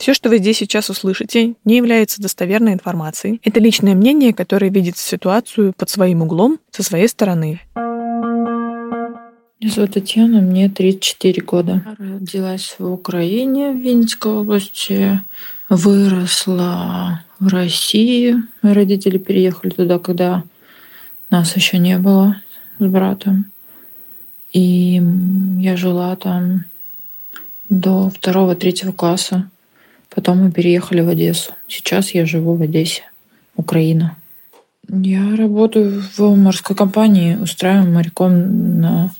Все, что вы здесь сейчас услышите, не является достоверной информацией. Это личное мнение, которое видит ситуацию под своим углом, со своей стороны. Меня зовут Татьяна, мне 34 года. Родилась в Украине, в Винницкой области. Выросла в России. Мои родители переехали туда, когда нас еще не было с братом. И я жила там до второго-третьего класса. Потом мы переехали в Одессу. Сейчас я живу в Одессе, Украина. Я работаю в морской компании, устраиваем моряком на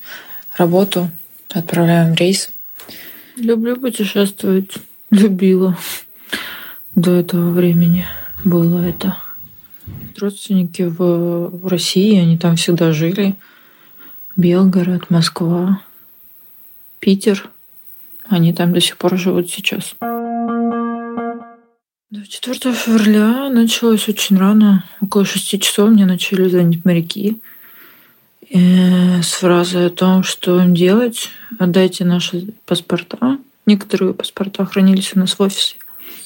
работу, отправляем рейс. Люблю путешествовать. Любила до этого времени. Было это. Родственники в России, они там всегда жили. Белгород, Москва, Питер. Они там до сих пор живут сейчас. 4 февраля началось очень рано. Около шести часов мне начали звонить моряки э, с фразой о том, что им делать. Отдайте наши паспорта. Некоторые паспорта хранились у нас в офисе.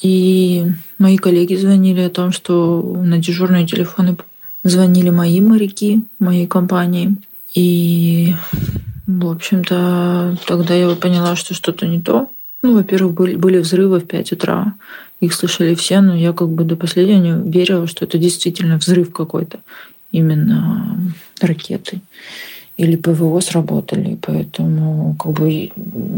И мои коллеги звонили о том, что на дежурные телефоны звонили мои моряки моей компании. И, в общем-то, тогда я поняла, что что-то не то. Ну, во-первых, были, были взрывы в 5 утра. Их слышали все, но я как бы до последнего не верила, что это действительно взрыв какой-то. Именно ракеты или ПВО сработали. Поэтому как бы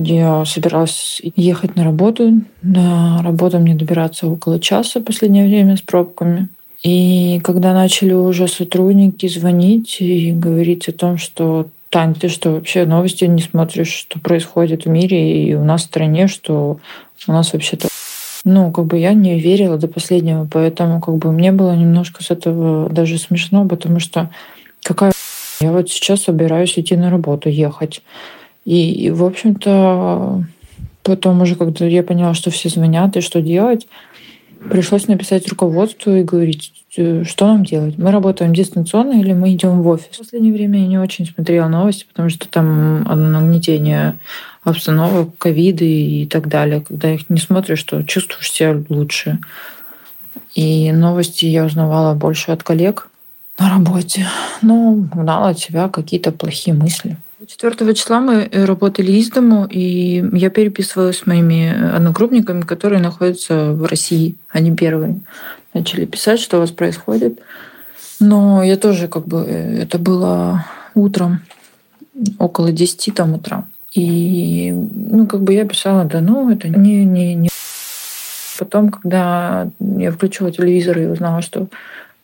я собиралась ехать на работу. На работу мне добираться около часа в последнее время с пробками. И когда начали уже сотрудники звонить и говорить о том, что Тань, ты что, вообще новости не смотришь, что происходит в мире и у нас в стране, что у нас вообще-то... Ну, как бы я не верила до последнего, поэтому как бы мне было немножко с этого даже смешно, потому что какая я вот сейчас собираюсь идти на работу, ехать. И, и в общем-то, потом уже, когда я поняла, что все звонят и что делать, пришлось написать руководству и говорить, Э, что нам делать? Мы работаем дистанционно или мы идем в офис? В последнее время я не очень смотрела новости, потому что там нагнетение обстановок, ковиды и так далее. Когда их не смотришь, то чувствуешь себя лучше. И новости я узнавала больше от коллег на работе. Но гнала от себя какие-то плохие мысли. 4 числа мы работали из дому, и я переписывалась с моими одногруппниками, которые находятся в России, они первые начали писать, что у вас происходит. Но я тоже как бы... Э, это было утром, около 10 там утра. И, ну, как бы я писала, да ну, это не, не, не... Потом, когда я включила телевизор и узнала, что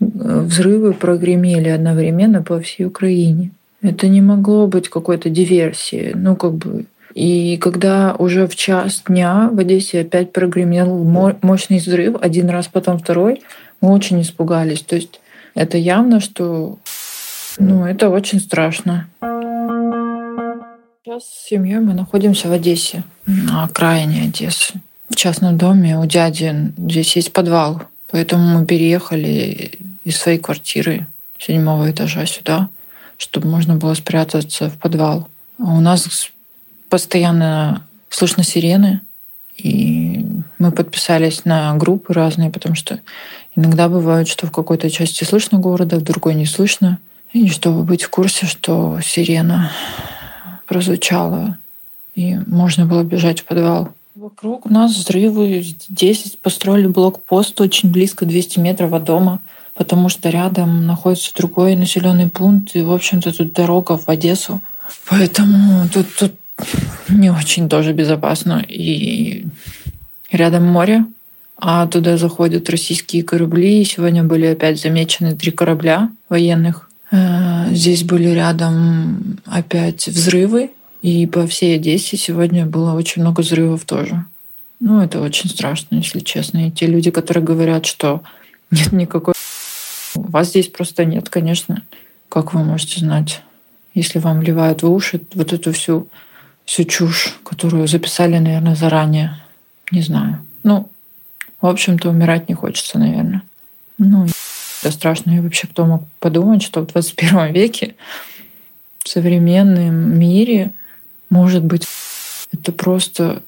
э, взрывы прогремели одновременно по всей Украине. Это не могло быть какой-то диверсией. Ну, как бы и когда уже в час дня в Одессе опять прогремел мощный взрыв, один раз, потом второй, мы очень испугались. То есть это явно, что ну, это очень страшно. Сейчас с семьей мы находимся в Одессе, на окраине Одессы. В частном доме у дяди здесь есть подвал, поэтому мы переехали из своей квартиры седьмого этажа сюда, чтобы можно было спрятаться в подвал. А у нас постоянно слышно сирены, и мы подписались на группы разные, потому что иногда бывает, что в какой-то части слышно города, в другой не слышно. И чтобы быть в курсе, что сирена прозвучала, и можно было бежать в подвал. Вокруг нас взрывы. Здесь построили блокпост очень близко, 200 метров от дома, потому что рядом находится другой населенный пункт, и, в общем-то, тут дорога в Одессу. Поэтому тут, тут не очень тоже безопасно. И рядом море, а туда заходят российские корабли. Сегодня были опять замечены три корабля военных. Э, здесь были рядом опять взрывы. И по всей Одессе сегодня было очень много взрывов тоже. Ну, это очень страшно, если честно. И те люди, которые говорят, что нет никакой... Вас здесь просто нет, конечно. Как вы можете знать, если вам вливают в уши вот эту всю всю чушь, которую записали, наверное, заранее. Не знаю. Ну, в общем-то, умирать не хочется, наверное. Ну, это страшно. И вообще, кто мог подумать, что в 21 веке в современном мире может быть это просто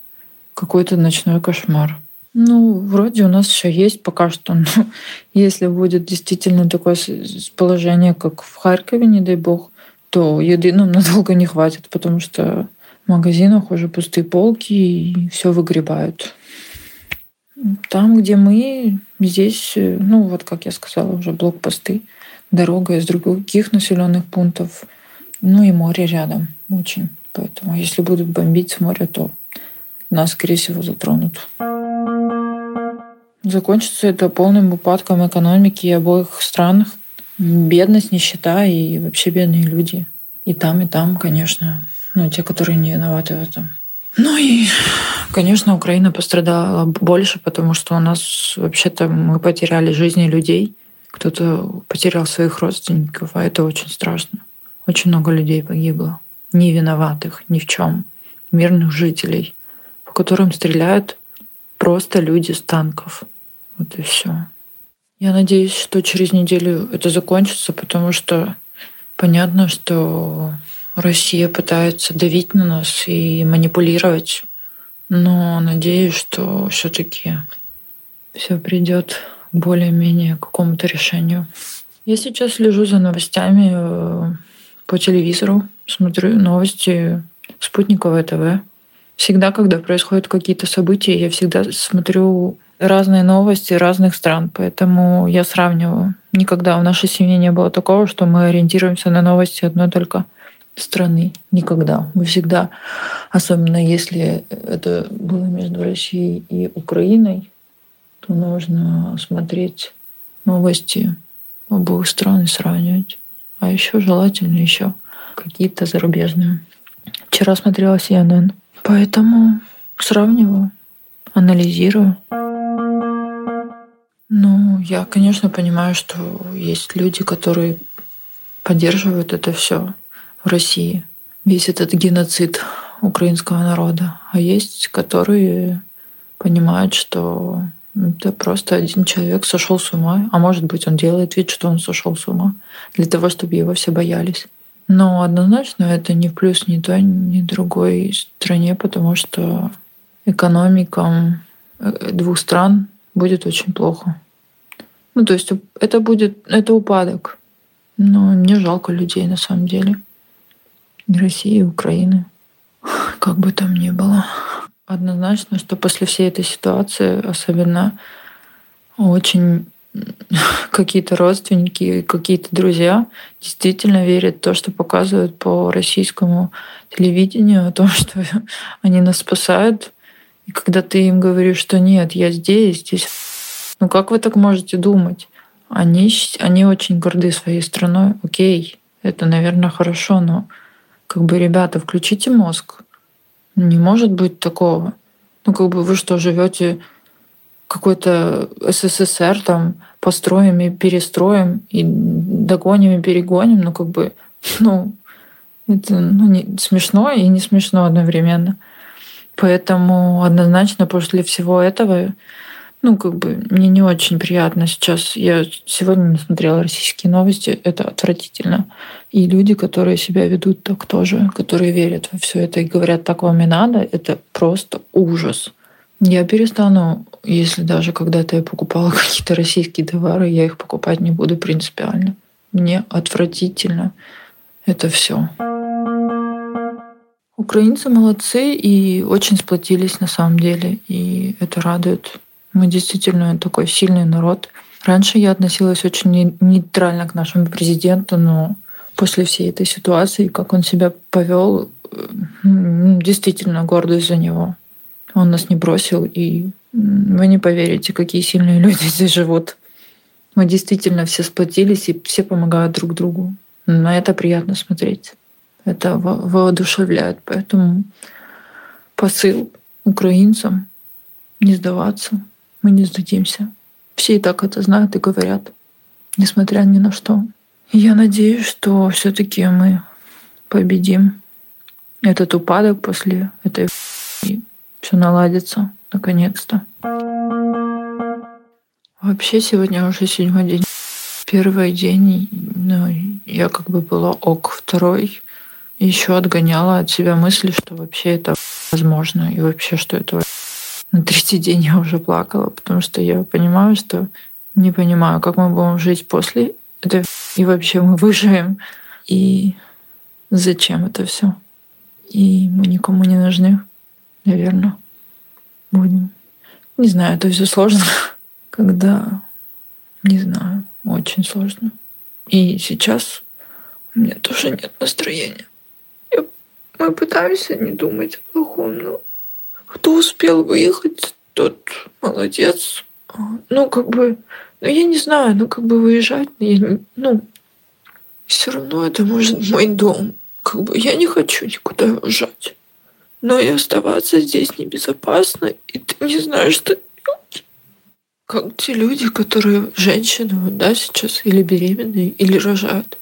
какой-то ночной кошмар. Ну, вроде у нас все есть пока что. Но если будет действительно такое положение, как в Харькове, не дай бог, то еды нам надолго не хватит, потому что в магазинах уже пустые полки и все выгребают. Там, где мы, здесь, ну вот как я сказала, уже блокпосты, дорога из других населенных пунктов, ну и море рядом очень. Поэтому если будут бомбить с моря, то нас, скорее всего, затронут. Закончится это полным упадком экономики обоих стран. Бедность, нищета и вообще бедные люди. И там, и там, конечно. Ну, те, которые не виноваты в этом. Ну и, конечно, Украина пострадала больше, потому что у нас вообще-то мы потеряли жизни людей. Кто-то потерял своих родственников, а это очень страшно. Очень много людей погибло. Не виноватых ни в чем. Мирных жителей, по которым стреляют просто люди с танков. Вот и все. Я надеюсь, что через неделю это закончится, потому что понятно, что Россия пытается давить на нас и манипулировать. Но надеюсь, что все-таки все придет более-менее к какому-то решению. Я сейчас слежу за новостями э, по телевизору, смотрю новости спутниковое ТВ. Всегда, когда происходят какие-то события, я всегда смотрю разные новости разных стран, поэтому я сравниваю. Никогда в нашей семье не было такого, что мы ориентируемся на новости одной только страны. Никогда. Мы всегда, особенно если это было между Россией и Украиной, то нужно смотреть новости обоих стран и сравнивать. А еще желательно еще какие-то зарубежные. Вчера смотрела CNN, поэтому сравниваю, анализирую. Ну, я, конечно, понимаю, что есть люди, которые поддерживают это все в России, весь этот геноцид украинского народа. А есть, которые понимают, что это просто один человек сошел с ума, а может быть, он делает вид, что он сошел с ума, для того, чтобы его все боялись. Но однозначно это не плюс ни той, ни другой стране, потому что экономикам э, двух стран будет очень плохо. Ну, то есть это будет, это упадок. Но мне жалко людей на самом деле. И России, и Украины. Как бы там ни было. Однозначно, что после всей этой ситуации, особенно очень какие-то родственники, какие-то друзья действительно верят в то, что показывают по российскому телевидению, о том, что они нас спасают. И когда ты им говоришь, что нет, я здесь, здесь ну как вы так можете думать? Они, они очень горды своей страной. Окей, это, наверное, хорошо, но как бы, ребята, включите мозг. Не может быть такого. Ну, как бы вы что, живете какой-то СССР, там, построим и перестроим, и догоним и перегоним, ну, как бы, ну, это ну, не, смешно и не смешно одновременно. Поэтому однозначно после всего этого ну, как бы мне не очень приятно сейчас. Я сегодня смотрела российские новости, это отвратительно. И люди, которые себя ведут так тоже, которые верят во все это и говорят, так вам и надо, это просто ужас. Я перестану, если даже когда-то я покупала какие-то российские товары, я их покупать не буду принципиально. Мне отвратительно это все. Украинцы молодцы и очень сплотились на самом деле, и это радует. Мы действительно такой сильный народ. Раньше я относилась очень нейтрально к нашему президенту, но после всей этой ситуации, как он себя повел, действительно гордость за него. Он нас не бросил, и вы не поверите, какие сильные люди здесь живут. Мы действительно все сплотились, и все помогают друг другу. На это приятно смотреть. Это воодушевляет. Поэтому посыл украинцам не сдаваться, мы не сдадимся. Все и так это знают и говорят, несмотря ни на что. Я надеюсь, что все-таки мы победим этот упадок после этой и все наладится наконец-то. Вообще сегодня уже седьмой день. Первый день, ну, я как бы была ок. Второй еще отгоняла от себя мысли, что вообще это возможно. И вообще, что это На третий день я уже плакала, потому что я понимаю, что не понимаю, как мы будем жить после этого, и вообще мы выживем, и зачем это все. И мы никому не нужны, наверное, будем. Не знаю, это все сложно, когда, не знаю, очень сложно. И сейчас у меня тоже нет настроения. Я, мы пытаемся не думать о плохом, но кто успел выехать, тот молодец. Ну, как бы, ну, я не знаю, ну, как бы выезжать, я, ну, все равно это может мой дом. Как бы я не хочу никуда уезжать. Но и оставаться здесь небезопасно, и ты не знаешь, что. Как те люди, которые женщины, вот, да, сейчас или беременные, или рожают.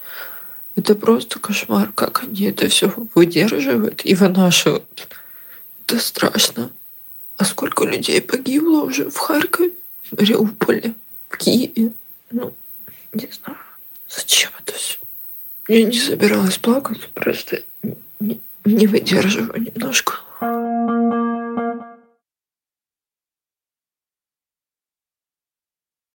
Это просто кошмар, как они это все выдерживают и вынашивают. Это страшно. А сколько людей погибло уже в Харькове, в Мариуполе, в Киеве? Ну, не знаю. Зачем это все? Я не собиралась плакать, просто не, не выдерживаю немножко.